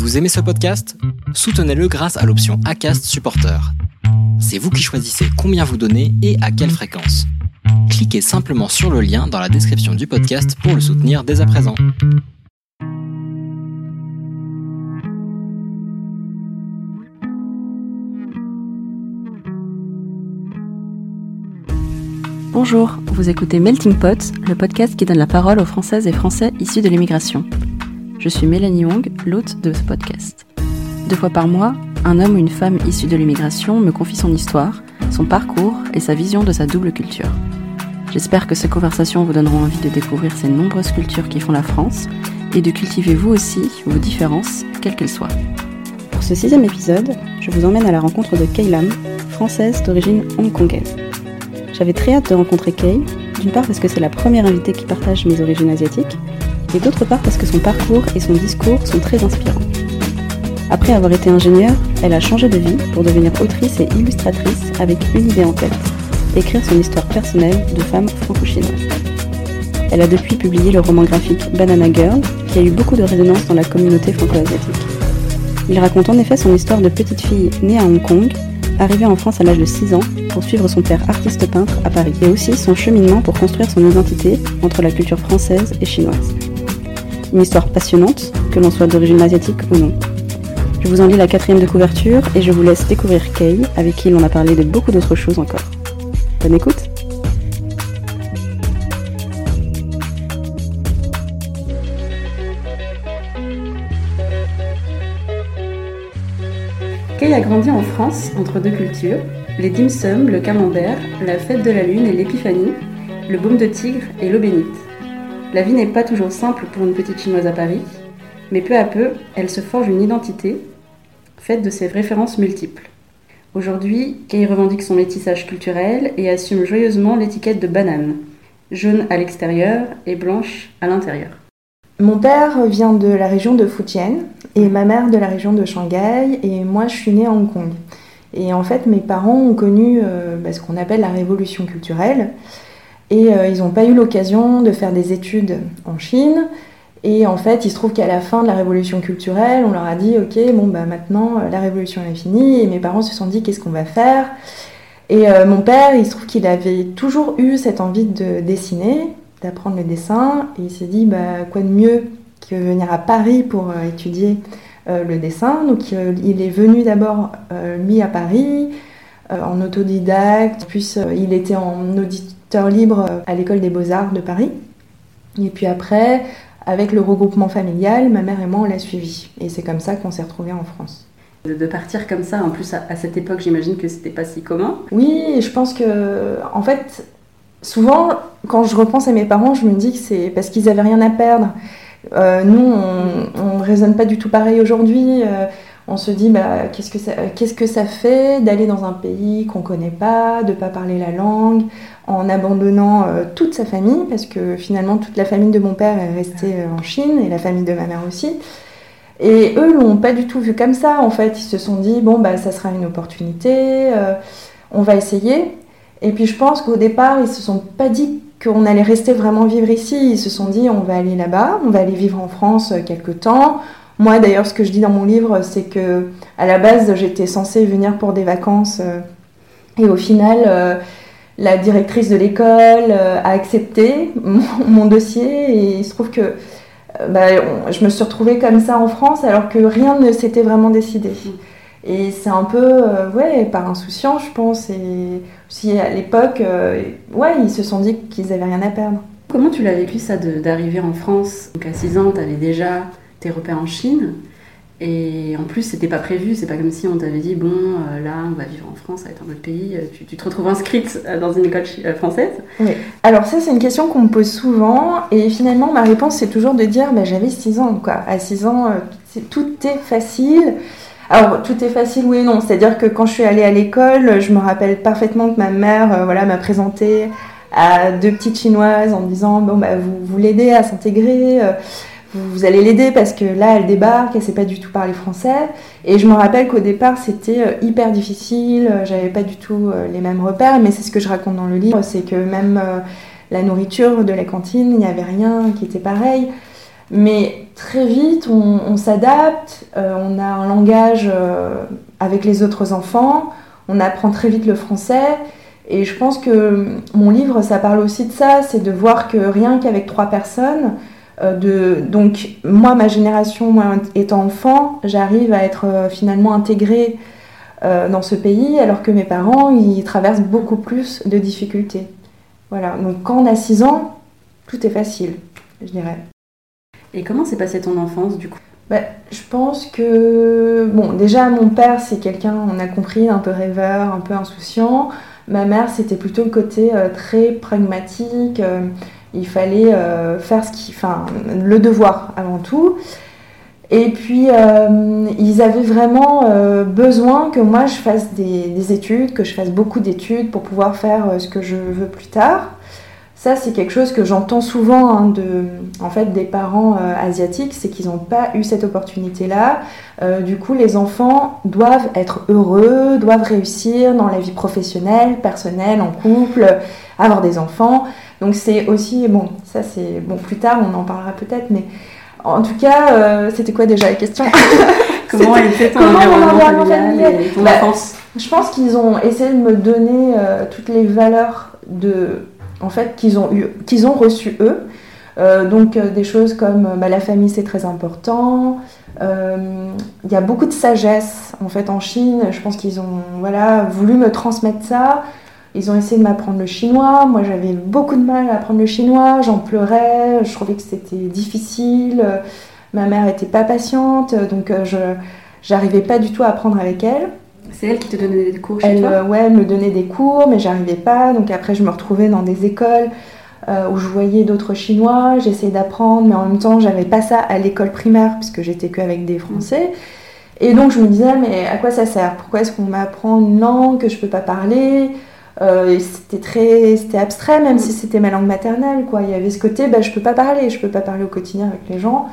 Vous aimez ce podcast? Soutenez-le grâce à l'option ACAST Supporter. C'est vous qui choisissez combien vous donnez et à quelle fréquence. Cliquez simplement sur le lien dans la description du podcast pour le soutenir dès à présent. Bonjour, vous écoutez Melting Pot, le podcast qui donne la parole aux Françaises et Français issus de l'immigration. Je suis Mélanie Wong, l'hôte de ce podcast. Deux fois par mois, un homme ou une femme issue de l'immigration me confie son histoire, son parcours et sa vision de sa double culture. J'espère que ces conversations vous donneront envie de découvrir ces nombreuses cultures qui font la France et de cultiver vous aussi vos différences, quelles qu'elles soient. Pour ce sixième épisode, je vous emmène à la rencontre de Kay Lam, française d'origine hongkongaise. J'avais très hâte de rencontrer Kay, d'une part parce que c'est la première invitée qui partage mes origines asiatiques, et d'autre part parce que son parcours et son discours sont très inspirants. Après avoir été ingénieure, elle a changé de vie pour devenir autrice et illustratrice avec une idée en tête, écrire son histoire personnelle de femme franco-chinoise. Elle a depuis publié le roman graphique Banana Girl, qui a eu beaucoup de résonance dans la communauté franco-asiatique. Il raconte en effet son histoire de petite fille née à Hong Kong, arrivée en France à l'âge de 6 ans pour suivre son père artiste peintre à Paris, et aussi son cheminement pour construire son identité entre la culture française et chinoise. Une histoire passionnante, que l'on soit d'origine asiatique ou non. Je vous en lis la quatrième de couverture et je vous laisse découvrir Kay, avec qui l'on a parlé de beaucoup d'autres choses encore. Bonne écoute Kay a grandi en France entre deux cultures, les dim sum, le camembert, la fête de la lune et l'épiphanie, le baume de tigre et l'eau bénite. La vie n'est pas toujours simple pour une petite chinoise à Paris, mais peu à peu, elle se forge une identité faite de ses références multiples. Aujourd'hui, Kay revendique son métissage culturel et assume joyeusement l'étiquette de banane, jaune à l'extérieur et blanche à l'intérieur. Mon père vient de la région de Fujian et ma mère de la région de Shanghai et moi je suis née à Hong Kong. Et en fait mes parents ont connu euh, bah, ce qu'on appelle la révolution culturelle. Et euh, ils n'ont pas eu l'occasion de faire des études en Chine. Et en fait, il se trouve qu'à la fin de la révolution culturelle, on leur a dit Ok, bon, bah maintenant euh, la révolution est finie. Et mes parents se sont dit Qu'est-ce qu'on va faire? Et euh, mon père, il se trouve qu'il avait toujours eu cette envie de dessiner, d'apprendre le dessin. Et il s'est dit bah, Quoi de mieux que venir à Paris pour étudier le dessin? Donc il est venu d'abord, lui, à Paris, en autodidacte. Puis il était en audit libre euh, à l'école des beaux-arts de Paris. Et puis après, avec le regroupement familial, ma mère et moi, on l'a suivi. Et c'est comme ça qu'on s'est retrouvés en France. De partir comme ça, en plus à, cette époque, j'imagine que c'était pas si commun. Oui, je pense que, en fait, souvent, quand je repense à mes parents, je me dis que c'est parce qu'ils avaient rien à perdre. Euh, nous, on, ne raisonne pas du tout pareil aujourd'hui. Euh, on se dit, bah, qu'est-ce que ça, qu'est-ce que ça fait d'aller dans un pays qu'on connaît pas, de pas parler la langue, en abandonnant euh, toute sa famille, parce que finalement toute la famille de mon père est restée euh, en Chine et la famille de ma mère aussi. Et eux l'ont pas du tout vu comme ça. En fait, ils se sont dit bon bah ça sera une opportunité, euh, on va essayer. Et puis je pense qu'au départ ils se sont pas dit qu'on allait rester vraiment vivre ici. Ils se sont dit on va aller là-bas, on va aller vivre en France quelque temps. Moi d'ailleurs ce que je dis dans mon livre c'est que à la base j'étais censée venir pour des vacances et au final la directrice de l'école euh, a accepté mon, dossier et il se trouve que euh, bah, je me suis retrouvée comme ça en France alors que rien ne s'était vraiment décidé. Et c'est un peu, euh, ouais, par insouciance, je pense. Et aussi à l'époque, ouais, ils se sont dit qu'ils avaient rien à perdre. Comment tu l'as vécu ça d'arriver en France Donc à 6 ans, tu avais déjà tes repères en Chine. Et en plus, c'était pas prévu, c'est pas comme si on t'avait dit bon, euh, là, on va vivre en France, ça va être un autre pays. Euh, tu, te retrouves inscrite euh, dans une école française Oui. Alors, ça, c'est une question qu'on me pose souvent. Et finalement, ma réponse, c'est toujours de dire bah, j'avais 6 ans, quoi. À 6 ans, tout est facile. Alors, tout est facile, oui et non. C'est-à-dire que quand je suis allée à l'école, je me rappelle parfaitement que ma mère voilà, m'a présenté à deux petites chinoises en me disant bon, bah, vous, vous l'aidez à s'intégrer vous, allez l'aider parce que là, elle débarque, elle sait pas du tout parler français. Et je me rappelle qu'au départ, c'était euh, hyper difficile, euh, j'avais pas du tout euh, les mêmes repères, mais c'est ce que je raconte dans le livre, c'est que même la nourriture de la cantine, il n'y avait rien qui était pareil. Mais très vite, on, s'adapte, on a un langage avec les autres enfants, on apprend très vite le français. Et je pense que mon livre, ça parle aussi de ça, c'est de voir que rien qu'avec trois personnes, de, donc moi, ma génération, moi étant enfant, j'arrive à être finalement intégrée euh, dans ce pays, alors que mes parents, ils traversent beaucoup plus de difficultés. Voilà, donc quand on a 6 ans, tout est facile, je dirais. Et comment s'est passée ton enfance du coup? Bah, Je pense que, bon, déjà mon père, c'est quelqu'un, on a compris, un peu rêveur, un peu insouciant. Ma mère, c'était plutôt le côté euh, très pragmatique. Euh, il fallait faire ce qui, enfin, le devoir avant tout. Et puis, euh, ils avaient vraiment euh, besoin que moi je fasse des, études, que je fasse beaucoup d'études pour pouvoir faire euh, ce que je veux plus tard. Ça, c'est quelque chose que j'entends souvent hein, de, en fait, des parents asiatiques, c'est qu'ils n'ont pas eu cette opportunité-là. du coup, les enfants doivent être heureux, doivent réussir dans la vie professionnelle, personnelle, en couple, avoir des enfants. Donc c'est aussi, bon, ça c'est, bon, plus tard on en parlera peut-être, mais en tout cas, euh, c'était quoi déjà la question? Comment a été ton environnement familial et ton bah, enfance? Je pense qu'ils ont essayé de me donner euh, toutes les valeurs de, en fait, qu'ils ont eu, qu'ils ont reçues eux. Euh, donc des choses comme bah, la famille c'est très important. Il y a beaucoup de sagesse en fait en Chine. Je pense qu'ils ont voilà voulu me transmettre ça. Ils ont essayé de m'apprendre le chinois. Moi, j'avais beaucoup de mal à apprendre le chinois. J'en pleurais. Je trouvais que c'était difficile. Ma mère était pas patiente, donc euh, je j'arrivais pas du tout à apprendre avec elle. C'est elle qui te donnait des cours chez elle, toi euh, Ouais, elle me donnait des cours, mais j'arrivais pas. Donc après, je me retrouvais dans des écoles euh, où je voyais d'autres Chinois. J'essayais d'apprendre, mais en même temps, j'avais pas ça à l'école primaire puisque j'étais qu'avec des Français. Et donc je me disais, mais à quoi ça sert? Pourquoi est-ce qu'on m'apprend une langue que je peux pas parler? Euh, c'était très c'était abstrait même si c'était ma langue maternelle quoi il y avait ce côté bah, je peux pas parler je peux pas parler au quotidien avec les gens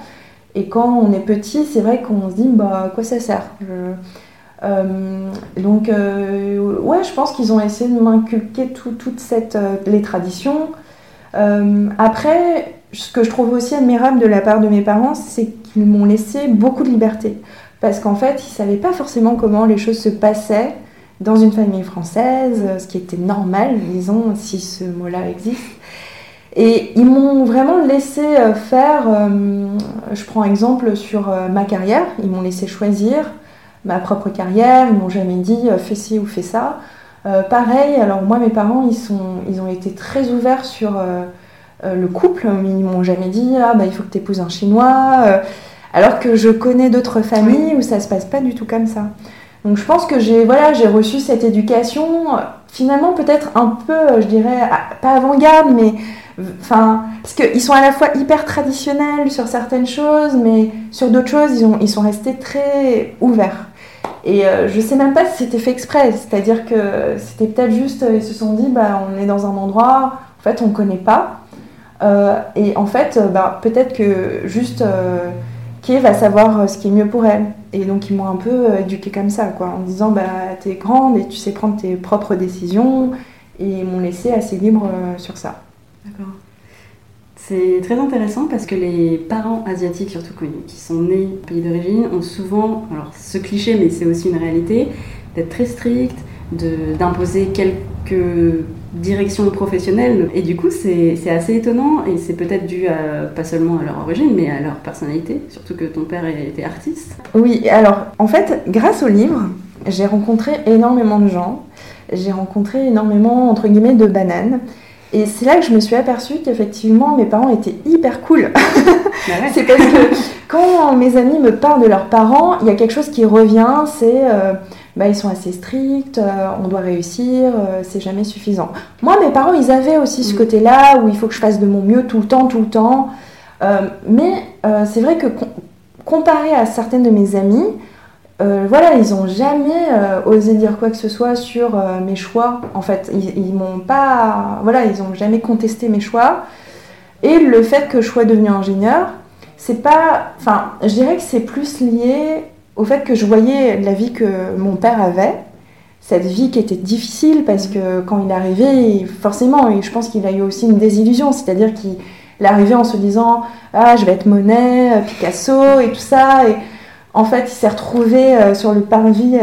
et quand on est petit c'est vrai qu'on se dit bah à quoi ça sert? Euh, donc euh, ouais je pense qu'ils ont essayé de m'inculquer tout, toute cette les traditions. Après ce que je trouve aussi admirable de la part de mes parents c'est qu'ils m'ont laissé beaucoup de liberté. Parce qu'en fait ils savaient pas forcément comment les choses se passaient dans une famille française, ce qui était normal, disons, si ce mot-là existe. Et ils m'ont vraiment laissé euh, faire, euh, je prends exemple sur euh, ma carrière, ils m'ont laissé choisir ma propre carrière, ils m'ont jamais dit fais ci ou fais ça. pareil, alors moi mes parents ils, ont été très ouverts sur le couple, mais ils m'ont jamais dit ah bah il faut que tu épouses un chinois, alors que je connais d'autres familles où ça se passe pas du tout comme ça. Donc je pense que j'ai voilà, j'ai reçu cette éducation finalement peut-être un peu, je dirais, pas avant-garde, mais parce qu'ils sont à la fois hyper traditionnels sur certaines choses, mais sur d'autres choses ils, ont, ils sont restés très ouverts. Et euh, je sais même pas si c'était fait exprès, c'est-à-dire que c'était peut-être juste, ils se sont dit, bah on est dans un endroit, en fait on connaît pas, euh, et en fait bah, peut-être que juste euh, qui va savoir ce qui est mieux pour elle. Et donc ils m'ont un peu euh, éduquée comme ça, en disant bah t'es grande et tu sais prendre tes propres décisions. Et ils m'ont laissé assez libre euh, sur ça. D'accord. C'est très intéressant parce que les parents asiatiques, surtout qui sont nés au pays d'origine, ont souvent, alors ce cliché, mais c'est aussi une réalité, d'être très stricts, d'imposer quelques directions professionnelles. Et du coup, c'est assez étonnant et c'est peut-être dû à, pas seulement à leur origine, mais à leur personnalité, surtout que ton père était artiste. Oui, alors en fait, grâce au livre, j'ai rencontré énormément de gens. J'ai rencontré énormément, entre guillemets, de bananes. Et c'est là que je me suis aperçue qu'effectivement mes parents étaient hyper cool. Bah c'est parce que quand mes amis me parlent de leurs parents, il y a quelque chose qui revient, c'est euh, bah, ils sont assez stricts, euh, on doit réussir, euh, c'est jamais suffisant. Moi, mes parents, ils avaient aussi ce mm. côté-là où il faut que je fasse de mon mieux tout le temps, tout le temps. Euh, mais c'est vrai que comparé à certaines de mes amies, voilà, ils n'ont jamais osé dire quoi que ce soit sur mes choix. En fait, ils, m'ont pas, voilà, ils n'ont jamais contesté mes choix. Et le fait que je sois devenue ingénieur, c'est pas, enfin, je dirais que c'est plus lié au fait que je voyais la vie que mon père avait, cette vie qui était difficile parce que quand il est arrivé, forcément, je pense qu'il a eu aussi une désillusion, c'est-à-dire qu'il est arrivée en se disant Ah, je vais être Monet, Picasso et tout ça. Et en fait, il s'est retrouvé sur le parvis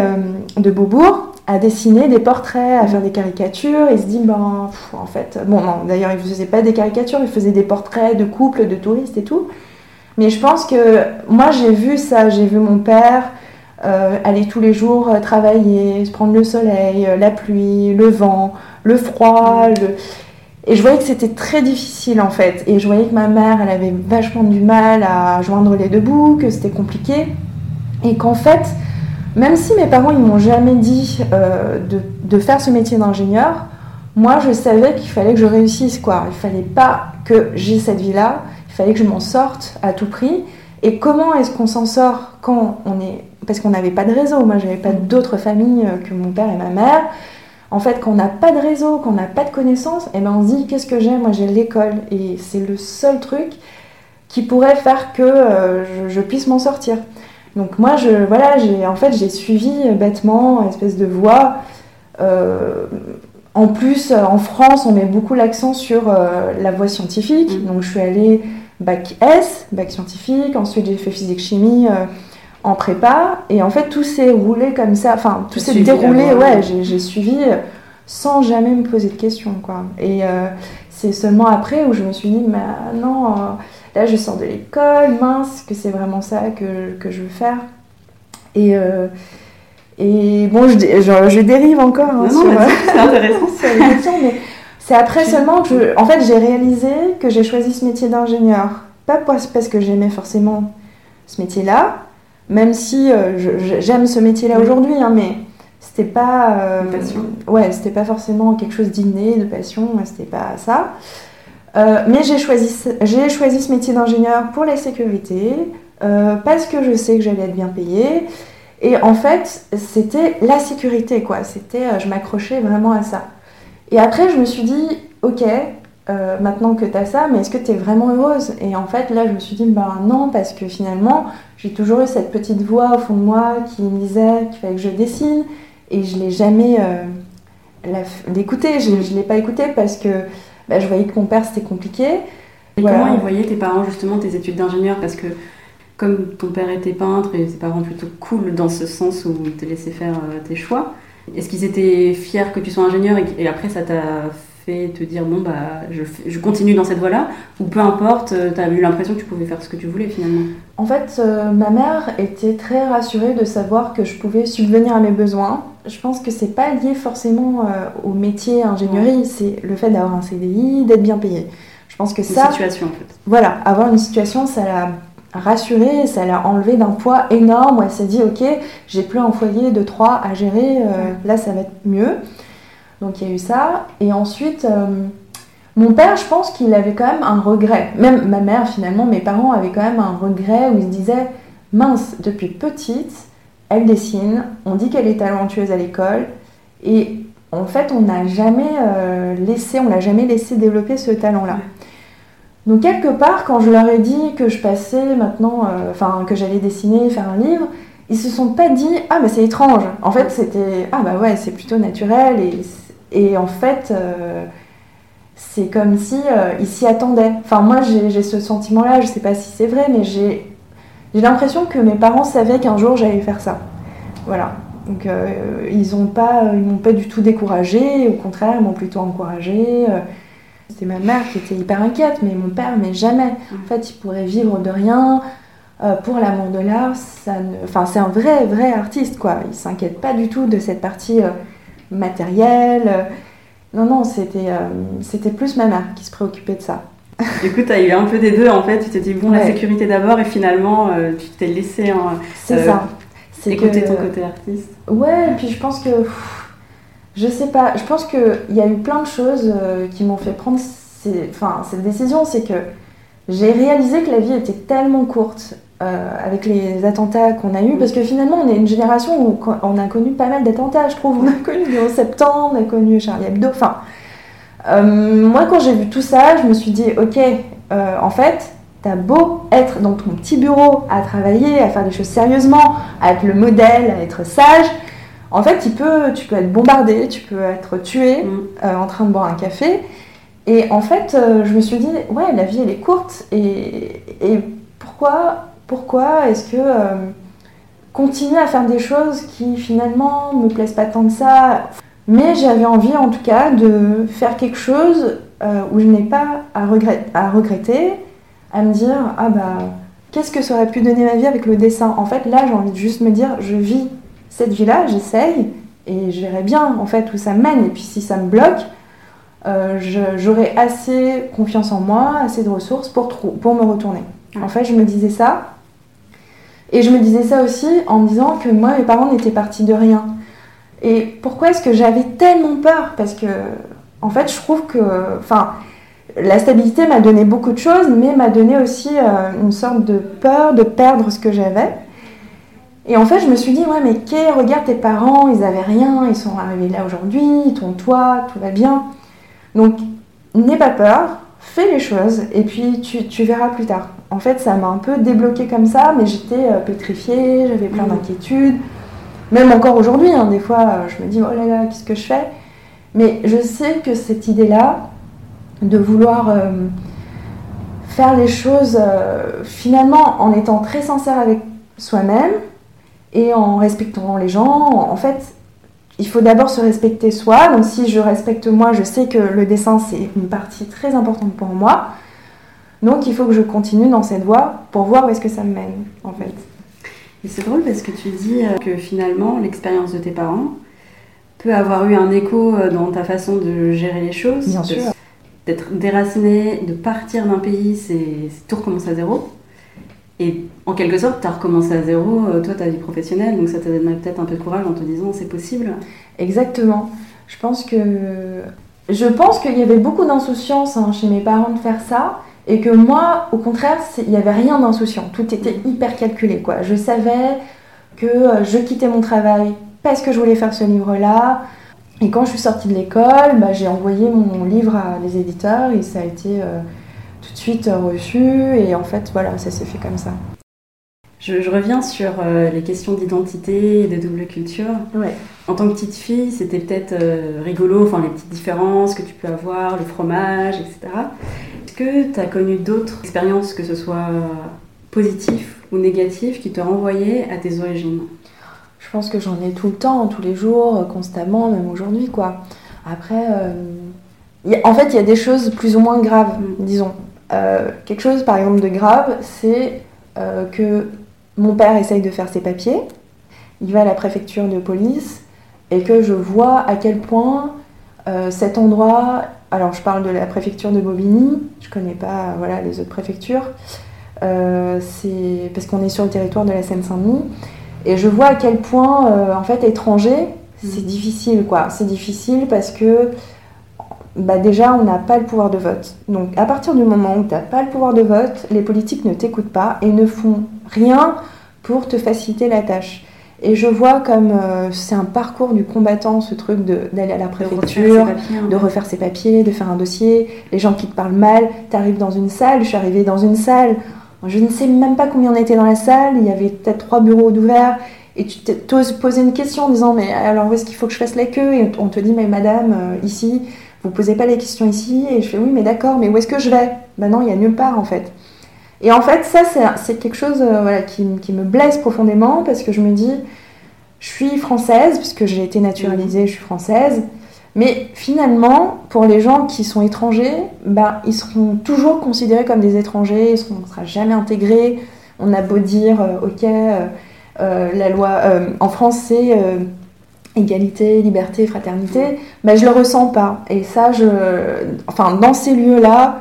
de Beaubourg à dessiner des portraits, à faire des caricatures. Il se dit, ben, en fait, bon, non, d'ailleurs, il ne faisait pas des caricatures, il faisait des portraits de couples, de touristes et tout. Mais je pense que moi, j'ai vu ça, j'ai vu mon père euh, aller tous les jours euh, travailler, se prendre le soleil, euh, la pluie, le vent, le froid. Et je voyais que c'était très difficile en fait. Et je voyais que ma mère, elle avait vachement du mal à joindre les deux bouts, que c'était compliqué. Et qu'en fait, même si mes parents ils m'ont jamais dit euh, de, faire ce métier d'ingénieur, moi je savais qu'il fallait que je réussisse quoi. Il fallait pas que j'ai cette vie-là, il fallait que je m'en sorte à tout prix. Et comment est-ce qu'on s'en sort quand on est parce qu'on n'avait pas de réseau. Moi j'avais pas d'autres familles euh, que mon père et ma mère. En fait, quand on n'a pas de réseau, quand on n'a pas de connaissances, eh ben on se dit qu'est-ce que j'ai? Moi j'ai l'école et c'est le seul truc qui pourrait faire que euh, je puisse m'en sortir. Donc moi, je, voilà, j'ai, en fait, j'ai suivi bêtement une espèce de voie. Euh, en plus, en France, on met beaucoup l'accent sur euh, la voie scientifique. Mm. Donc je suis allée bac S, bac scientifique. Ensuite, j'ai fait physique-chimie euh, en prépa. Et en fait, tout s'est roulé comme ça. Enfin, tout s'est déroulé. Ouais, j'ai, suivi sans jamais me poser de questions, quoi. Et c'est seulement après où je me suis dit, mais non Là, je sors de l'école, mince, que c'est vraiment ça que, que, je veux faire. Et, euh, et bon, je, je, dérive encore hein, c'est intéressant. mais c'est après seulement que, en fait, j'ai réalisé que j'ai choisi ce métier d'ingénieur. Pas parce que j'aimais forcément ce métier-là, même si euh, j'aime ce métier-là aujourd'hui, hein, mais c'était pas euh, passion. ouais c'était pas forcément quelque chose d'inné de passion c'était pas ça euh, mais j'ai choisi, j'ai choisi ce métier d'ingénieur pour la sécurité, euh, parce que je sais que j'allais être bien payée. Et en fait, c'était la sécurité, quoi. C'était, euh, je m'accrochais vraiment à ça. Et après, je me suis dit, ok, maintenant que tu as ça, mais est-ce que tu es vraiment heureuse? Et en fait, là, je me suis dit, bah non, parce que finalement, j'ai toujours eu cette petite voix au fond de moi qui me disait qu'il fallait que je dessine, et je l'ai jamais écouté. Je ne l'ai pas écouté parce que bah, je voyais que mon père c'était compliqué. Et comment ils voyaient tes parents justement tes études d'ingénieur? Parce que comme ton père était peintre et tes parents plutôt cool dans ce sens où ils te laissaient faire euh, tes choix, est-ce qu'ils étaient fiers que tu sois ingénieur et, après ça t'a fait te dire bon bah je, je continue dans cette voie-là ou peu importe, euh, tu as eu l'impression que tu pouvais faire ce que tu voulais finalement En fait, euh, ma mère était très rassurée de savoir que je pouvais subvenir à mes besoins je pense que c'est pas lié forcément euh, au métier ingénierie, c'est le fait d'avoir un CDI, d'être bien payé. Je pense que une ça. situation en fait. Voilà, avoir une situation, ça l'a rassurée, ça l'a enlevé d'un poids énorme elle s'est dit ok, j'ai plus un foyer de trois à gérer, euh, là ça va être mieux. Donc il y a eu ça. Et ensuite, euh, mon père, je pense qu'il avait quand même un regret. Même ma mère, finalement, mes parents avaient quand même un regret où ils se disaient mince, depuis petite elle dessine, on dit qu'elle est talentueuse à l'école, et en fait, on n'a jamais euh, laissé, on l'a jamais laissé développer ce talent-là. Donc quelque part, quand je leur ai dit que je passais maintenant, euh, enfin que j'allais dessiner, faire un livre, ils se sont pas dit ah mais c'est étrange. En fait, c'était ah bah ouais, c'est plutôt naturel et, et en fait. Euh, c'est comme si ils s'y attendaient. Enfin, moi, j'ai ce sentiment-là, je sais pas si c'est vrai, mais j'ai l'impression que mes parents savaient qu'un jour j'allais faire ça. Voilà. Donc euh, ils n'ont pas, ils m'ont pas du tout découragé, au contraire, ils m'ont plutôt encouragé. Euh, c'était ma mère qui était hyper inquiète, mais mon père, mais jamais. En fait, il pourrait vivre de rien. Euh, pour l'amour de l'art, ça ne... enfin, c'est un vrai, vrai artiste, quoi. Il s'inquiète pas du tout de cette partie matérielle. Non, non, c'était, c'était plus ma mère qui se préoccupait de ça. Du coup, tu as eu un peu des deux en fait. Tu t'es dit, bon, la sécurité d'abord, et finalement, euh, tu t'es laissé hein, C'est euh, ça. écouter ton côté artiste. Ouais, et puis je pense que. je sais pas, je pense qu'il y a eu plein de choses euh, qui m'ont fait prendre enfin, cette décision. C'est que j'ai réalisé que la vie était tellement courte avec les attentats qu'on a eus, parce que finalement, on est une génération où on a connu pas mal d'attentats, je trouve. On a connu le 11 septembre, on a connu Charlie Hebdo, enfin. Euh, moi, quand j'ai vu tout ça, je me suis dit, ok, euh, en fait, t'as beau être dans ton petit bureau à travailler, à faire des choses sérieusement, à être le modèle, à être sage, en fait, tu peux, tu peux être bombardé, tu peux être tué mm. euh, en train de boire un café. Et en fait, euh, je me suis dit, ouais, la vie, elle est courte. Et, et pourquoi, pourquoi est-ce que euh, continuer à faire des choses qui finalement me plaisent pas tant que ça Mais j'avais envie, en tout cas, de faire quelque chose euh, où je n'ai pas à, regret- à regretter, à me dire, ah bah, qu'est-ce que ça aurait pu donner ma vie avec le dessin? En fait, là, j'ai envie de juste me dire, je vis cette vie-là, j'essaye, et je verrai bien, en fait, où ça mène. Et puis, si ça me bloque, euh, j'aurai assez confiance en moi, assez de ressources pour, pour me retourner. En fait, je me disais ça. Et je me disais ça aussi en me disant que moi, mes parents n'étaient partis de rien. Et pourquoi est-ce que j'avais tellement peur? Parce que, en fait, je trouve que. La stabilité m'a donné beaucoup de choses, mais m'a donné aussi euh, une sorte de peur de perdre ce que j'avais. Et en fait, je me suis dit, ouais, mais Kay, regarde tes parents, ils avaient rien, ils sont arrivés là aujourd'hui, ils t'ont toi, tout va bien. Donc, n'aie pas peur, fais les choses, et puis tu verras plus tard. En fait, ça m'a un peu débloqué comme ça, mais j'étais euh, pétrifiée, j'avais plein Mhm. d'inquiétudes. Même encore aujourd'hui, hein, des fois, euh, je me dis, oh là là, qu'est-ce que je fais? Mais je sais que cette idée-là, de vouloir euh, faire les choses euh, finalement en étant très sincère avec soi-même et en respectant les gens, en fait, il faut d'abord se respecter soi. Donc si je respecte moi, je sais que le dessin, c'est une partie très importante pour moi. Donc il faut que je continue dans cette voie pour voir où est-ce que ça me mène, en fait. Et c'est drôle parce que tu dis euh, que finalement, l'expérience de tes parents peut avoir eu un écho euh, dans ta façon de gérer les choses. Bien sûr. D'être déraciné, de partir d'un pays, c'est tout recommencer à zéro. Et en quelque sorte, tu as recommencé à zéro, euh, toi, ta vie professionnelle, donc ça t'a donné peut-être un peu de courage en te disant c'est possible. Exactement. Je pense que je pense qu'il y avait beaucoup d'insouciance hein, chez mes parents de faire ça et que moi, au contraire, il n'y avait rien d'insouciant. Tout était hyper calculé. Quoi. Je savais que euh, je quittais mon travail parce que je voulais faire ce livre-là. Et quand je suis sortie de l'école, bah, j'ai envoyé mon livre à les éditeurs et ça a été euh, tout de suite euh, reçu. Et en fait, voilà, ça s'est fait comme ça. Je, je reviens sur euh, les questions d'identité et de double culture. Ouais. En tant que petite fille, c'était peut-être euh, rigolo, enfin les petites différences que tu peux avoir, le fromage, etc. Est-ce que tu as connu d'autres expériences, que ce soit positives ou négatives, qui te renvoyaient à tes origines? Je pense que j'en ai tout le temps, tous les jours, euh, constamment, même aujourd'hui, quoi. Après, euh, en fait, il y a des choses plus ou moins graves, Mm. disons. Euh, quelque chose, par exemple, de grave, c'est euh, que mon père essaye de faire ses papiers, il va à la préfecture de police, et que je vois à quel point euh, cet endroit, alors je parle de la préfecture de Bobigny, je connais pas voilà, les autres préfectures, euh, c'est parce qu'on est sur le territoire de la Seine-Saint-Denis, et je vois à quel point, euh, en fait, étranger, c'est Mhm. difficile, quoi. C'est difficile parce que, bah, déjà, on n'a pas le pouvoir de vote. Donc, à partir du moment où tu n'as pas le pouvoir de vote, les politiques ne t'écoutent pas et ne font rien pour te faciliter la tâche. Et je vois comme euh, c'est un parcours du combattant, ce truc d'aller à la préfecture, de refaire ses papiers, de faire un dossier, les gens qui te parlent mal, tu arrives dans une salle, je suis arrivée dans une salle, je ne sais même pas combien on était dans la salle, il y avait peut-être trois bureaux d'ouverts, et tu t'oses poser une question en disant mais alors où est-ce qu'il faut que je fasse la queue Et on te dit mais madame, euh, ici, vous posez pas les questions ici, et je fais oui mais d'accord, mais où est-ce que je vais? Ben non, il y a nulle part en fait. Et en fait ça c'est- quelque chose euh, voilà, qui, me blesse profondément parce que je me dis je suis française, puisque j'ai été naturalisée, je suis française, mais finalement, pour les gens qui sont étrangers, ben, ils seront toujours considérés comme des étrangers, ils seront- on ne sera jamais intégrés. On a beau dire, euh, ok, euh, la loi en France c'est égalité, liberté, fraternité, ben, je le ressens pas. Et ça, je, enfin, dans ces lieux-là,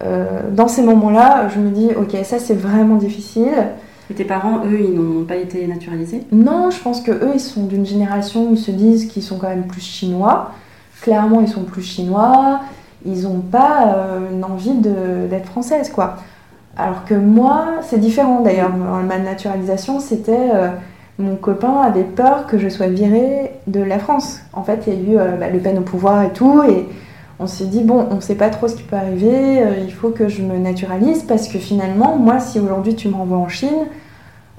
dans ces moments-là, je me dis, ok, ça c'est vraiment difficile. Et tes parents, eux, ils n'ont pas été naturalisés? Non, je pense que eux, ils sont d'une génération où ils se disent qu'ils sont quand même plus chinois. Clairement, ils sont plus chinois. Ils n'ont pas euh, une envie d'être française, quoi. Alors que moi, c'est différent d'ailleurs. Ma naturalisation, c'était euh, mon copain avait peur que je sois virée de la France. En fait, il y a eu euh, bah, Le Pen au pouvoir et tout, et on s'est dit bon, on ne sait pas trop ce qui peut arriver. euh, il faut que je me naturalise parce que finalement, moi, si aujourd'hui tu me renvoies en Chine,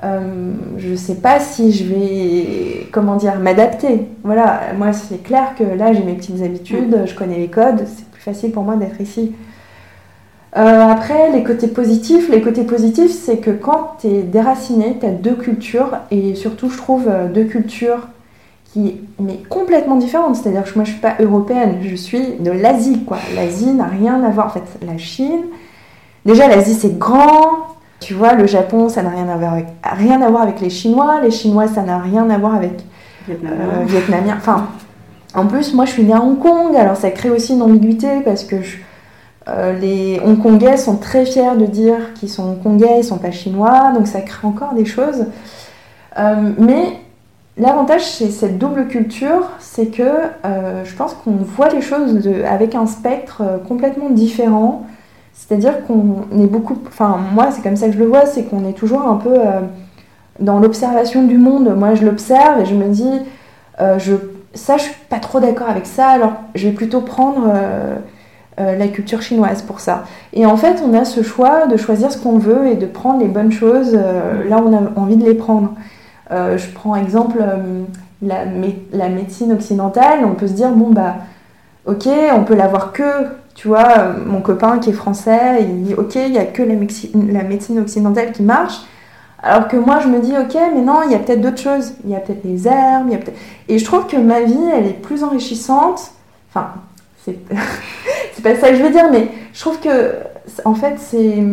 euh, je ne sais pas si je vais, comment dire, m'adapter. Voilà, moi c'est clair que là j'ai mes petites habitudes, je connais les codes, c'est plus facile pour moi d'être ici. Euh, après, les côtés positifs, les côtés positifs, c'est que quand tu es déraciné, tu as deux cultures, et surtout je trouve deux cultures qui mais complètement différentes. C'est-à-dire que moi je suis pas européenne, je suis de l'Asie, quoi. L'Asie n'a rien à voir, en fait, la Chine. Déjà l'Asie c'est grand, tu vois, le Japon, ça n'a rien, à voir avec, rien à voir avec les Chinois. Les Chinois, ça n'a rien à voir avec Vietnamien. Euh, Vietnamien. Enfin, en plus, moi, je suis née à Hong Kong, alors ça crée aussi une ambiguïté parce que euh, les Hongkongais sont très fiers de dire qu'ils sont Hongkongais, ils sont pas chinois, donc ça crée encore des choses. Euh, mais l'avantage, c'est cette double culture, c'est que je pense qu'on voit les choses avec un spectre complètement différent. C'est-à-dire qu'on est beaucoup, enfin moi c'est comme ça que je le vois, c'est qu'on est toujours un peu euh, dans l'observation du monde. Moi je l'observe et je me dis, euh, je, ça je suis pas trop d'accord avec ça, alors je vais plutôt prendre euh, la culture chinoise pour ça. Et en fait on a ce choix de choisir ce qu'on veut et de prendre les bonnes choses là où on a envie de les prendre. Je prends exemple la, la médecine occidentale, on peut se dire bon bah ok on peut l'avoir que tu vois, euh, mon copain qui est français, il dit ok, il n'y a que la, médecine occidentale qui marche. Alors que moi, je me dis, ok, mais non, il y a peut-être d'autres choses. Il y a peut-être les herbes, il y a peut-être... Et je trouve que ma vie, elle est plus enrichissante. Enfin, c'est pas ça que je veux dire, mais je trouve que, en fait, c'est...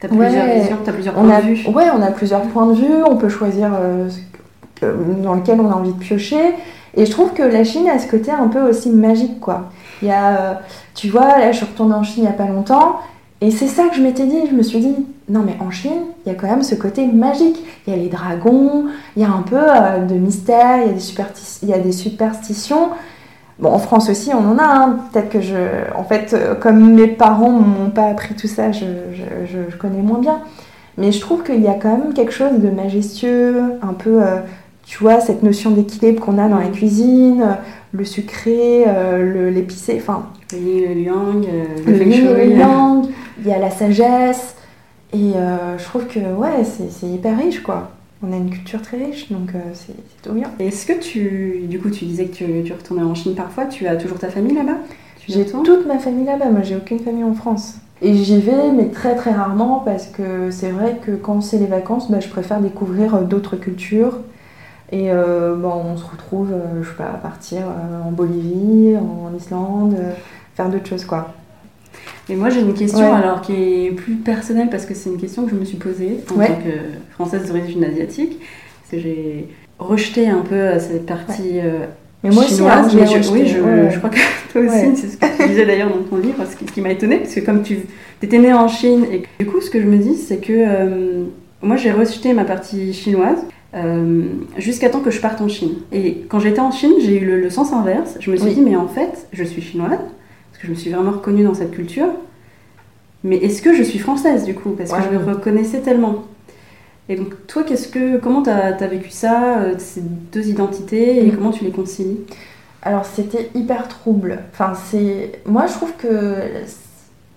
T'as plusieurs visions, t'as plusieurs points de vue. Ouais, on a plusieurs points de vue, on peut choisir euh, dans lequel on a envie de piocher. Et je trouve que la Chine a ce côté un peu aussi magique, quoi. Il y a, euh, tu vois, là, je suis retournée en Chine il n'y a pas longtemps, et c'est ça que je m'étais dit. Je me suis dit, non, mais en Chine, il y a quand même ce côté magique. Il y a les dragons, il y a un peu euh, de mystère, il y, a des il y a des superstitions. Bon, en France aussi, on en a. Hein. Peut-être que je. En fait, euh, comme mes parents m'ont pas appris tout ça, je, je, je, connais moins bien. Mais je trouve qu'il y a quand même quelque chose de majestueux, un peu tu vois, cette notion d'équilibre qu'on a dans la cuisine, le sucré, euh, l'épicé, enfin... Le yin, le yang, euh, le, le yin, le yang, il y a la sagesse, et euh, je trouve que, ouais, c'est hyper riche, quoi. On a une culture très riche, donc c'est tout bien. Est-ce que tu, du coup, tu disais que tu, tu, retournais en Chine parfois, tu as toujours ta famille là-bas? J'ai toute ma famille là-bas, moi j'ai aucune famille en France. Et j'y vais, mais très très rarement, parce que c'est vrai que quand c'est les vacances, bah, je préfère découvrir d'autres cultures, et euh, bon, on se retrouve, euh, je sais pas, à partir euh, en Bolivie, en Islande, faire d'autres choses quoi. Et moi j'ai une question alors qui est plus personnelle parce que c'est une question que je me suis posée en tant que française d'origine asiatique. Parce que j'ai rejeté un peu cette partie mais moi chinoise. Aussi, hein, je, oui, je, je, crois que toi aussi, c'est ce que tu disais d'ailleurs dans ton livre, ce qui, m'a étonnée, parce que comme tu étais née en Chine, et du coup ce que je me dis c'est que moi j'ai rejeté ma partie chinoise. Euh, jusqu'à temps que je parte en Chine. Et quand j'étais en Chine, j'ai eu le, sens inverse. Je me suis dit, mais en fait, je suis chinoise, parce que je me suis vraiment reconnue dans cette culture. Mais est-ce que je suis française du coup? Parce que je me reconnaissais tellement. Et donc, toi, qu'est-ce que, comment tu as, vécu ça, euh, ces deux identités, et mm. comment tu les concilies? Alors, c'était hyper trouble. Enfin, c'est... Moi, je trouve que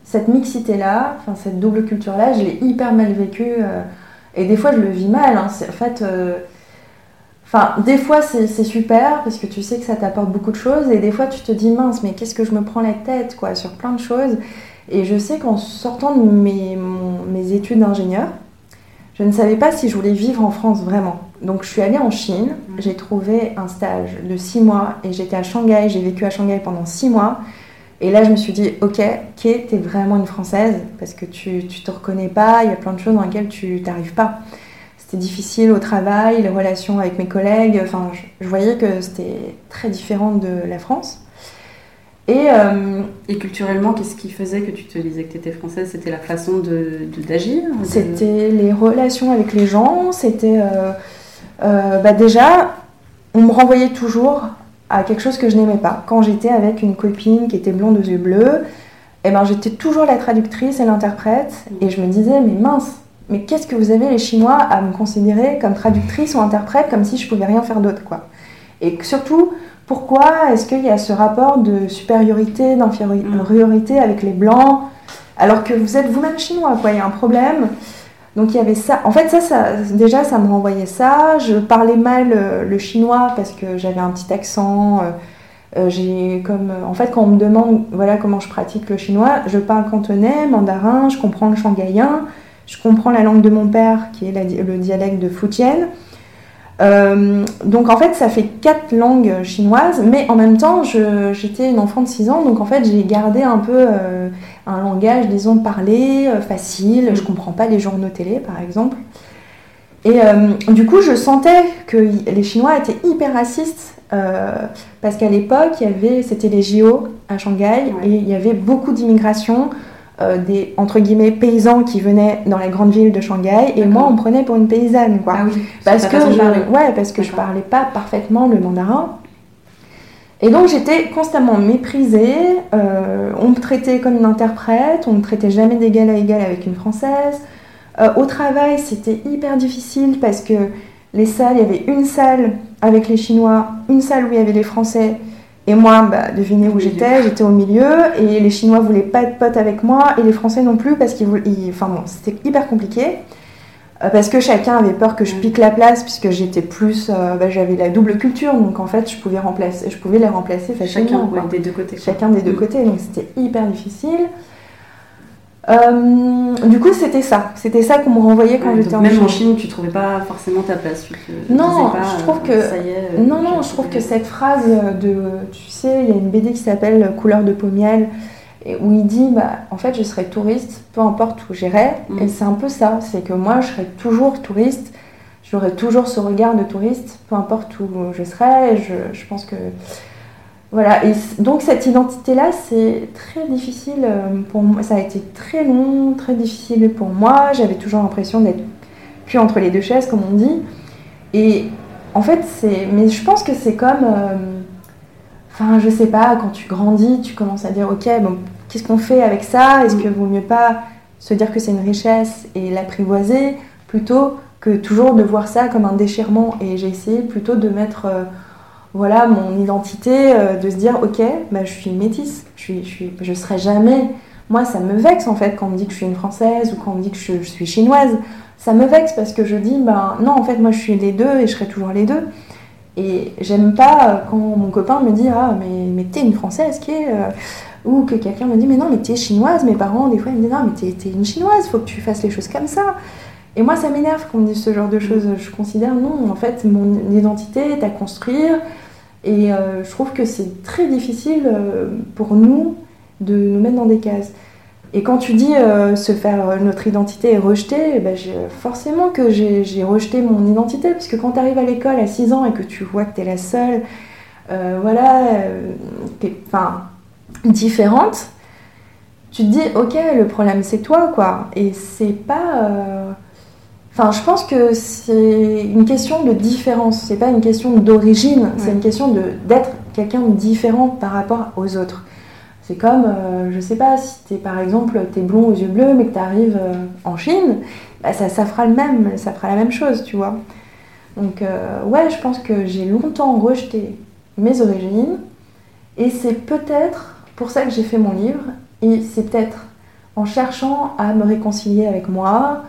cette mixité-là, enfin, cette double culture-là, je l'ai hyper mal vécue. Euh, et des fois, je le vis mal. Hein. En fait, euh, enfin, des fois, c'est super parce que tu sais que ça t'apporte beaucoup de choses. Et des fois, tu te dis, mince, mais qu'est-ce que je me prends la tête quoi, sur plein de choses. Et je sais qu'en sortant de mes, mes études d'ingénieur, je ne savais pas si je voulais vivre en France vraiment. Donc je suis allée en Chine, mmh. j'ai trouvé un stage de six mois et j'étais à Shanghai, j'ai vécu à Shanghai pendant six mois. Et là, je me suis dit, ok, Kay, t'es vraiment une Française parce que tu, tu te reconnais pas, il y a plein de choses dans lesquelles tu t'arrives pas. C'était difficile au travail, les relations avec mes collègues, enfin, je, voyais que c'était très différent de la France. Et, euh, et culturellement, qu'est-ce qui faisait que tu te disais que tu étais française? C'était la façon d'agir de, C'était les relations avec les gens, c'était... Euh, euh, bah déjà, on me renvoyait toujours à quelque chose que je n'aimais pas. Quand j'étais avec une copine qui était blonde aux yeux bleus, eh ben, j'étais toujours la traductrice et l'interprète, et je me disais, mais mince, mais qu'est-ce que vous avez les Chinois à me considérer comme traductrice ou interprète, comme si je pouvais rien faire d'autre, quoi? Et surtout, pourquoi est-ce qu'il y a ce rapport de supériorité, d'infériorité avec les Blancs, alors que vous êtes vous-même chinois, quoi, il y a un problème. Donc il y avait ça. En fait, ça, ça déjà, ça me renvoyait ça. Je parlais mal euh, le chinois parce que j'avais un petit accent. euh, euh, j'ai comme, en fait, quand on me demande voilà comment je pratique le chinois, je parle cantonais, mandarin, je comprends le shanghaïen, je comprends la langue de mon père qui est la le dialecte de Fujian. Euh, donc en fait, ça fait quatre langues chinoises, mais en même temps, j'étais une enfant de 6 ans, donc en fait, j'ai gardé un peu euh, un langage, disons, parlé, euh, facile. Je comprends pas les journaux télé, par exemple. Et euh, du coup, je sentais que les Chinois étaient hyper racistes, parce qu'à l'époque, c'était les JO à Shanghai, Ouais. et il y avait beaucoup d'immigration, euh, des entre guillemets paysans qui venaient dans les grandes villes de Shanghai, et moi, on me prenait pour une paysanne, quoi. Ah oui, Parce que, je, ouais, parce que je parlais pas parfaitement le mandarin. Et donc j'étais constamment méprisée, euh, on me traitait comme une interprète, on me traitait jamais d'égal à égal avec une française. Euh, au travail, c'était hyper difficile parce que les salles, il y avait une salle avec les Chinois, une salle où il y avait les Français. Et moi, bah, devinez où j'étais, j'étais au milieu, et les Chinois voulaient pas être potes avec moi, et les Français non plus, parce qu'ils voulaient... ils- Enfin bon, c'était hyper compliqué. Euh, Parce que chacun avait peur que je pique la place, puisque j'étais plus, euh, bah, j'avais la double culture, donc en fait je pouvais remplacer, je pouvais les remplacer facilement. Chacun ouais, des deux côtés. Chacun des deux Mm. côtés, donc c'était hyper difficile. Euh, du coup, c'était ça, c'était ça qu'on me renvoyait quand Ouais, j'étais en même Chine. en Chine, tu trouvais pas forcément ta place. Non, pas, je trouve euh, que- ça y est, euh, Non, non, je trouve que cette phrase de, tu sais, il y a une BD qui s'appelle Couleur de pommiel, et où il dit, bah, en fait, je serai touriste, peu importe où j'irai, Mm. et c'est un peu ça, c'est que moi, je serai toujours touriste, j'aurai toujours ce regard de touriste, peu importe où je serai, je, je pense que... Voilà, donc cette identité-là, c'est très difficile euh, pour moi, ça a été très long, très difficile pour moi, j'avais toujours l'impression d'être puis entre les deux chaises, comme on dit, et en fait, c'est. Mais je pense que c'est comme. euh, Enfin, je sais pas, quand tu grandis, tu commences à dire Ok, bon, qu'est-ce qu'on fait avec ça? Est-ce que vaut mieux pas se dire que c'est une richesse et l'apprivoiser plutôt que toujours de voir ça comme un déchirement? Et j'ai essayé plutôt de mettre. euh, voilà, mon identité, euh, de se dire Ok, bah, je suis métisse, je, suis, je, serai jamais. Moi, ça me vexe en fait quand on me dit que je suis une française ou quand on me dit que je, je suis chinoise ça me vexe parce que je dis, ben non, en fait, moi je suis les deux et je serai toujours les deux. Et j'aime pas euh, quand mon copain me dit, ah, mais, mais t'es une française qui est. euh, ou que quelqu'un me dit, mais non, mais t'es chinoise. Mes parents, des fois, ils me disent, non, mais t'es, t'es une chinoise, faut que tu fasses les choses comme ça. Et moi, ça m'énerve qu'on me dise ce genre de choses. Je considère, non, en fait, mon identité est à construire. Et euh, je trouve que c'est très difficile euh, pour nous de nous mettre dans des cases. Et quand tu dis euh, se faire notre identité est rejetée, eh ben, forcément que j'ai rejeté mon identité, puisque quand tu arrives à l'école à 6 ans et que tu vois que tu es la seule, voilà, enfin, différente, tu te dis, ok, le problème c'est toi, quoi. Et c'est pas. Enfin, je pense que c'est une question de différence, c'est pas une question d'origine, c'est une question de- d'être quelqu'un de différent par rapport aux autres. C'est comme, euh, je sais pas, si t'es par exemple, t'es blond aux yeux bleus, mais que t'arrives euh, en Chine, bah, ça, ça fera le même, ça fera la même chose, tu vois. Donc, euh, ouais, je pense que j'ai longtemps rejeté mes origines, et c'est peut-être pour ça que j'ai fait mon livre, et c'est peut-être en cherchant à me réconcilier avec moi,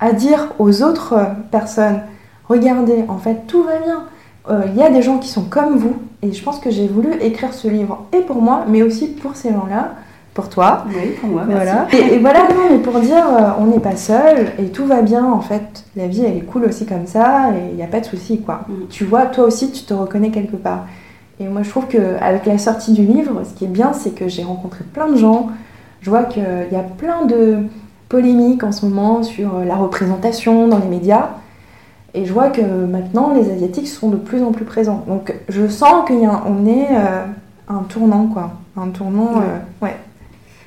à dire aux autres euh, personnes, regardez, en fait, tout va bien. Euh, Il y a des gens qui sont comme vous, et je pense que j'ai voulu écrire ce livre, et pour moi, mais aussi pour ces gens-là, pour toi. Oui, pour moi, merci. Voilà. Et, et voilà, non, mais pour dire, euh, on n'est pas seul, et tout va bien, en fait, la vie, elle est cool aussi comme ça, et il n'y a pas de souci, quoi. Mm. Tu vois, toi aussi, tu te reconnais quelque part. Et moi, je trouve qu'avec la sortie du livre, ce qui est bien, c'est que j'ai rencontré plein de gens. Je vois qu'il y a plein de polémiques en ce moment sur euh, la représentation dans les médias. Et je vois que maintenant, les Asiatiques sont de plus en plus présents. Donc, je sens qu'on est euh, un tournant, quoi. Un tournant, Ouais. euh, ouais.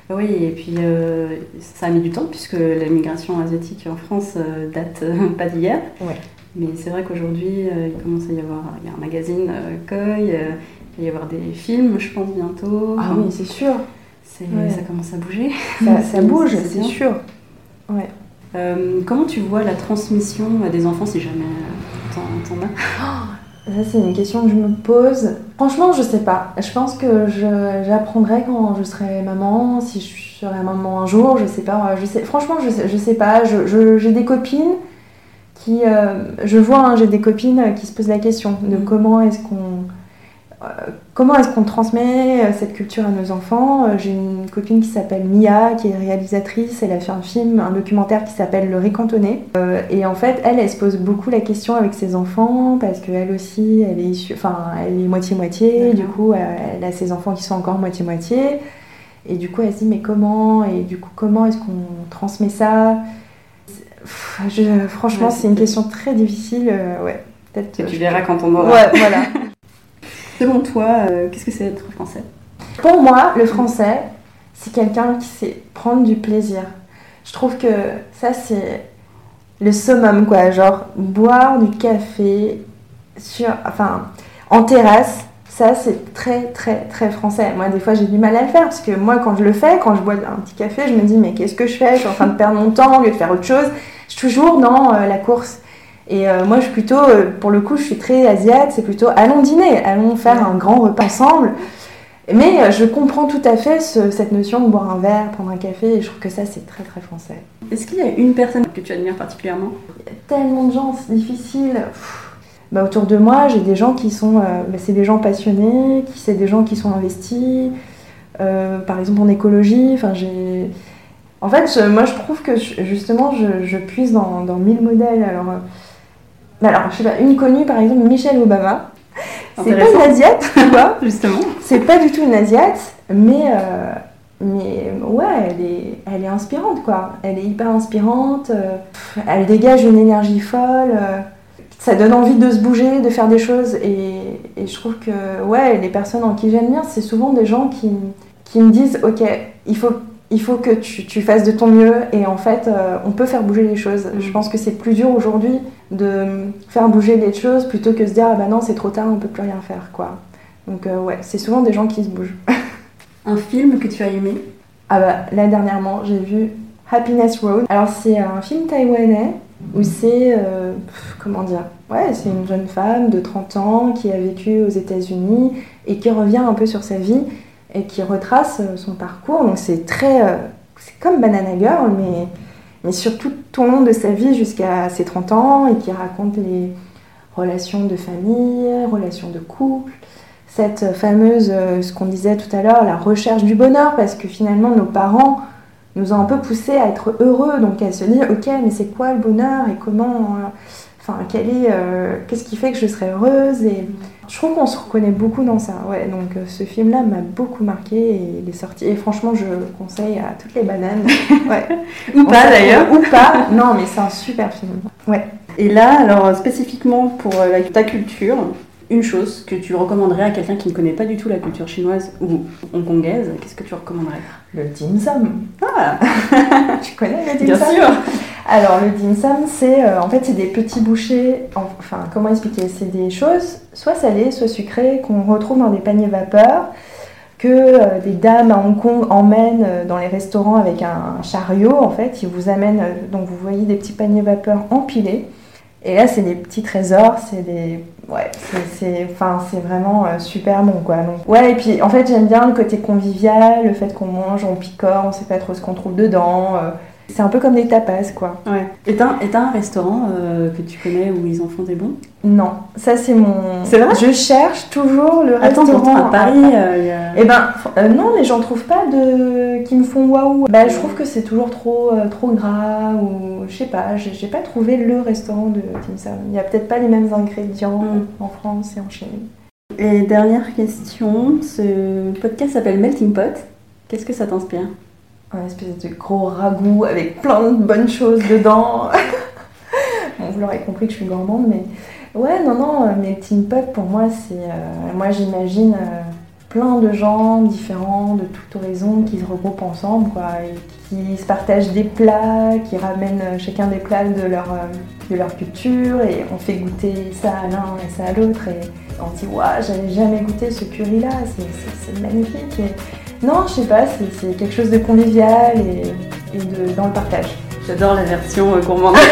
Oui, et puis euh, ça a mis du temps puisque la migration asiatique en France date pas d'hier. Ouais. Mais c'est vrai qu'aujourd'hui, il commence à y avoir il y a un magazine Koi, il va y avoir des films, je pense, bientôt. Ah oui, c'est sûr. Ouais. Ça commence à bouger. Ça, ça bouge, C'est sûr. Ouais. Euh, comment tu vois la transmission à des enfants si jamais euh, t'en as? Ça, c'est une question que je me pose. Franchement, je sais pas. Je pense que je- j'apprendrai quand je serai maman, si je serai maman un jour, je sais pas. Je sais, franchement, je sais, je sais pas. Je- je- J'ai des copines qui. euh, je vois, hein, j'ai des copines qui se posent la question de Mhm. comment est-ce qu'on. Euh, comment est-ce qu'on transmet euh, cette culture à nos enfants Euh, J'ai une copine qui s'appelle Mia, qui est réalisatrice. Elle a fait un film, un documentaire qui s'appelle Le Récantonné. Euh, et en fait, elle, elle se pose beaucoup la question avec ses enfants parce qu'elle aussi, elle est issue- enfin, elle est moitié-moitié. Du coup, elle a ses enfants qui sont encore moitié-moitié. Et du coup, elle se dit, mais comment Et du coup, comment est-ce qu'on transmet ça je- Franchement, Ouais, c'est une question très difficile. ouais, peut-être. Que tu verras quand on aura. Ouais, voilà. Selon toi, euh, qu'est-ce que c'est être français? Pour moi, le français, c'est quelqu'un qui sait prendre du plaisir. Je trouve que ça, c'est le summum, quoi. Genre, boire du café sur, enfin, en terrasse, ça, c'est très, très, très français. Moi, des fois, j'ai du mal à le faire parce que moi, quand je le fais, quand je bois un petit café, je me dis, mais qu'est-ce que je fais? Je suis en train de perdre mon temps au lieu de faire autre chose. Je suis toujours dans euh, la course. Et euh, moi, je suis plutôt, euh, pour le coup, je suis très asiate, c'est plutôt allons dîner, allons faire un grand repas ensemble. Mais euh, je comprends tout à fait ce- cette notion de boire un verre, prendre un café, et je trouve que ça, c'est très très français. Est-ce qu'il y a une personne que tu admires particulièrement? Tellement de gens, c'est difficile. Bah, autour de moi, j'ai des gens qui sont, euh, bah, c'est des gens passionnés, qui c'est des gens qui sont investis. Euh, par exemple en écologie, enfin j'ai. En fait, je- moi je trouve que je- justement je, je puise dans, dans mille modèles. Alors, euh, bah, alors, je sais pas, une connue par exemple, Michelle Obama. C'est pas une asiate, tu vois. Justement. C'est pas du tout une asiate, mais, euh, mais ouais, elle est, elle est inspirante quoi. Elle est hyper inspirante, euh, elle dégage une énergie folle, euh, ça donne envie de se bouger, de faire des choses. Et, et je trouve que ouais, les personnes en qui j'admire, c'est souvent des gens qui, qui me disent Ok, il faut, il faut que tu, tu fasses de ton mieux, et en fait, euh, on peut faire bouger les choses. Je pense que c'est plus dur aujourd'hui de faire bouger les choses plutôt que de se dire Ah bah non, c'est trop tard, on peut plus rien faire quoi. Donc euh, ouais, c'est souvent des gens qui se bougent. Un film que tu as aimé? Ah bah là dernièrement, j'ai vu Happiness Road. Alors c'est un film taïwanais où c'est euh, comment dire? Ouais, c'est une jeune femme de 30 ans qui a vécu aux États-Unis et qui revient un peu sur sa vie qui retrace euh, son parcours. Donc c'est très euh, c'est comme Banana Girl mais mais surtout tout au long de sa vie jusqu'à ses 30 ans et qui raconte les relations de famille, relations de couple, cette fameuse, euh, ce qu'on disait tout à l'heure, la recherche du bonheur, parce que finalement nos parents nous ont un peu poussé à être heureux, donc à se dire, ok, mais c'est quoi le bonheur et comment, enfin, qu'est-ce qui fait que je serai heureuse? Et je trouve qu'on se reconnaît beaucoup dans ça, ouais. Donc euh, ce film-là m'a beaucoup marqué et il est sorti et franchement je le conseille à toutes les bananes, ouais. Ou pas d'ailleurs Ou pas, non mais c'est un super film, ouais. Et là, alors spécifiquement pour euh, la- ta culture, une chose que tu recommanderais à quelqu'un qui ne connaît pas du tout la culture chinoise ou hongkongaise, qu'est-ce que tu recommanderais? Le dim sum. Ah, Tu connais le dim bien sum? sûr Alors le dim sum, c'est euh, en fait c'est des petits bouchées. en- Enfin comment expliquer? C'est des choses soit salées, soit sucrées qu'on retrouve dans des paniers vapeur que euh, des dames à Hong Kong emmènent euh, dans les restaurants avec un chariot. En fait, ils vous amènent euh, donc vous voyez des petits paniers vapeur empilés. Et là, c'est des petits trésors, c'est des. Ouais, c'est- enfin, vraiment euh, super bon quoi. Ouais, et puis en fait, j'aime bien le côté convivial, le fait qu'on mange, on picore, on sait pas trop ce qu'on trouve dedans. euh, c'est un peu comme des tapas quoi. Ouais. Et t'as et un restaurant euh, que tu connais où ils en font des bons? Non, ça c'est mon. C'est vrai? Je cherche toujours le Attends, restaurant. pourtant à Paris, euh, a- Eh ben euh, non, mais j'en trouve pas de qui me font waouh. Bah je trouve que c'est toujours trop euh, trop gras ou je sais pas. J'ai j'ai pas trouvé le restaurant de Tim Sam. Il y a peut-être pas les mêmes ingrédients Mm. en France et en Chine. Et dernière question, ce podcast s'appelle Melting Pot. Qu'est-ce que ça t'inspire? Un espèce de gros ragoût avec plein de bonnes choses dedans. vous l'aurez compris que je suis gourmande, mais ouais, non, non, euh, Melting Pot pour moi, c'est. euh, moi, j'imagine euh, plein de gens différents, de tout horizon, qui se regroupent ensemble, quoi, et qui se partagent des plats, qui ramènent chacun des plats de leur, de leur culture, et on fait goûter ça à l'un et ça à l'autre, et on se dit, waouh, j'avais jamais goûté ce curry-là, c'est- magnifique. Non, je sais pas, c'est quelque chose de convivial et, et de, dans le partage. J'adore la version euh, gourmande.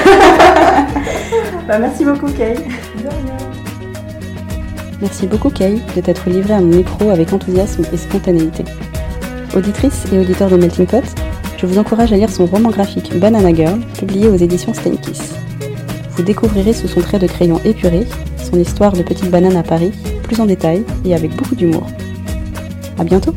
bah, merci beaucoup, Kay. Merci beaucoup Kay de t'être livrée à mon micro avec enthousiasme et spontanéité. Auditrice et auditeur de Melting Pot, je vous encourage à lire son roman graphique Banana Girl, publié aux éditions Steinkiss. Vous découvrirez sous son trait de crayon épuré son histoire de petite banane à Paris, plus en détail et avec beaucoup d'humour. À bientôt!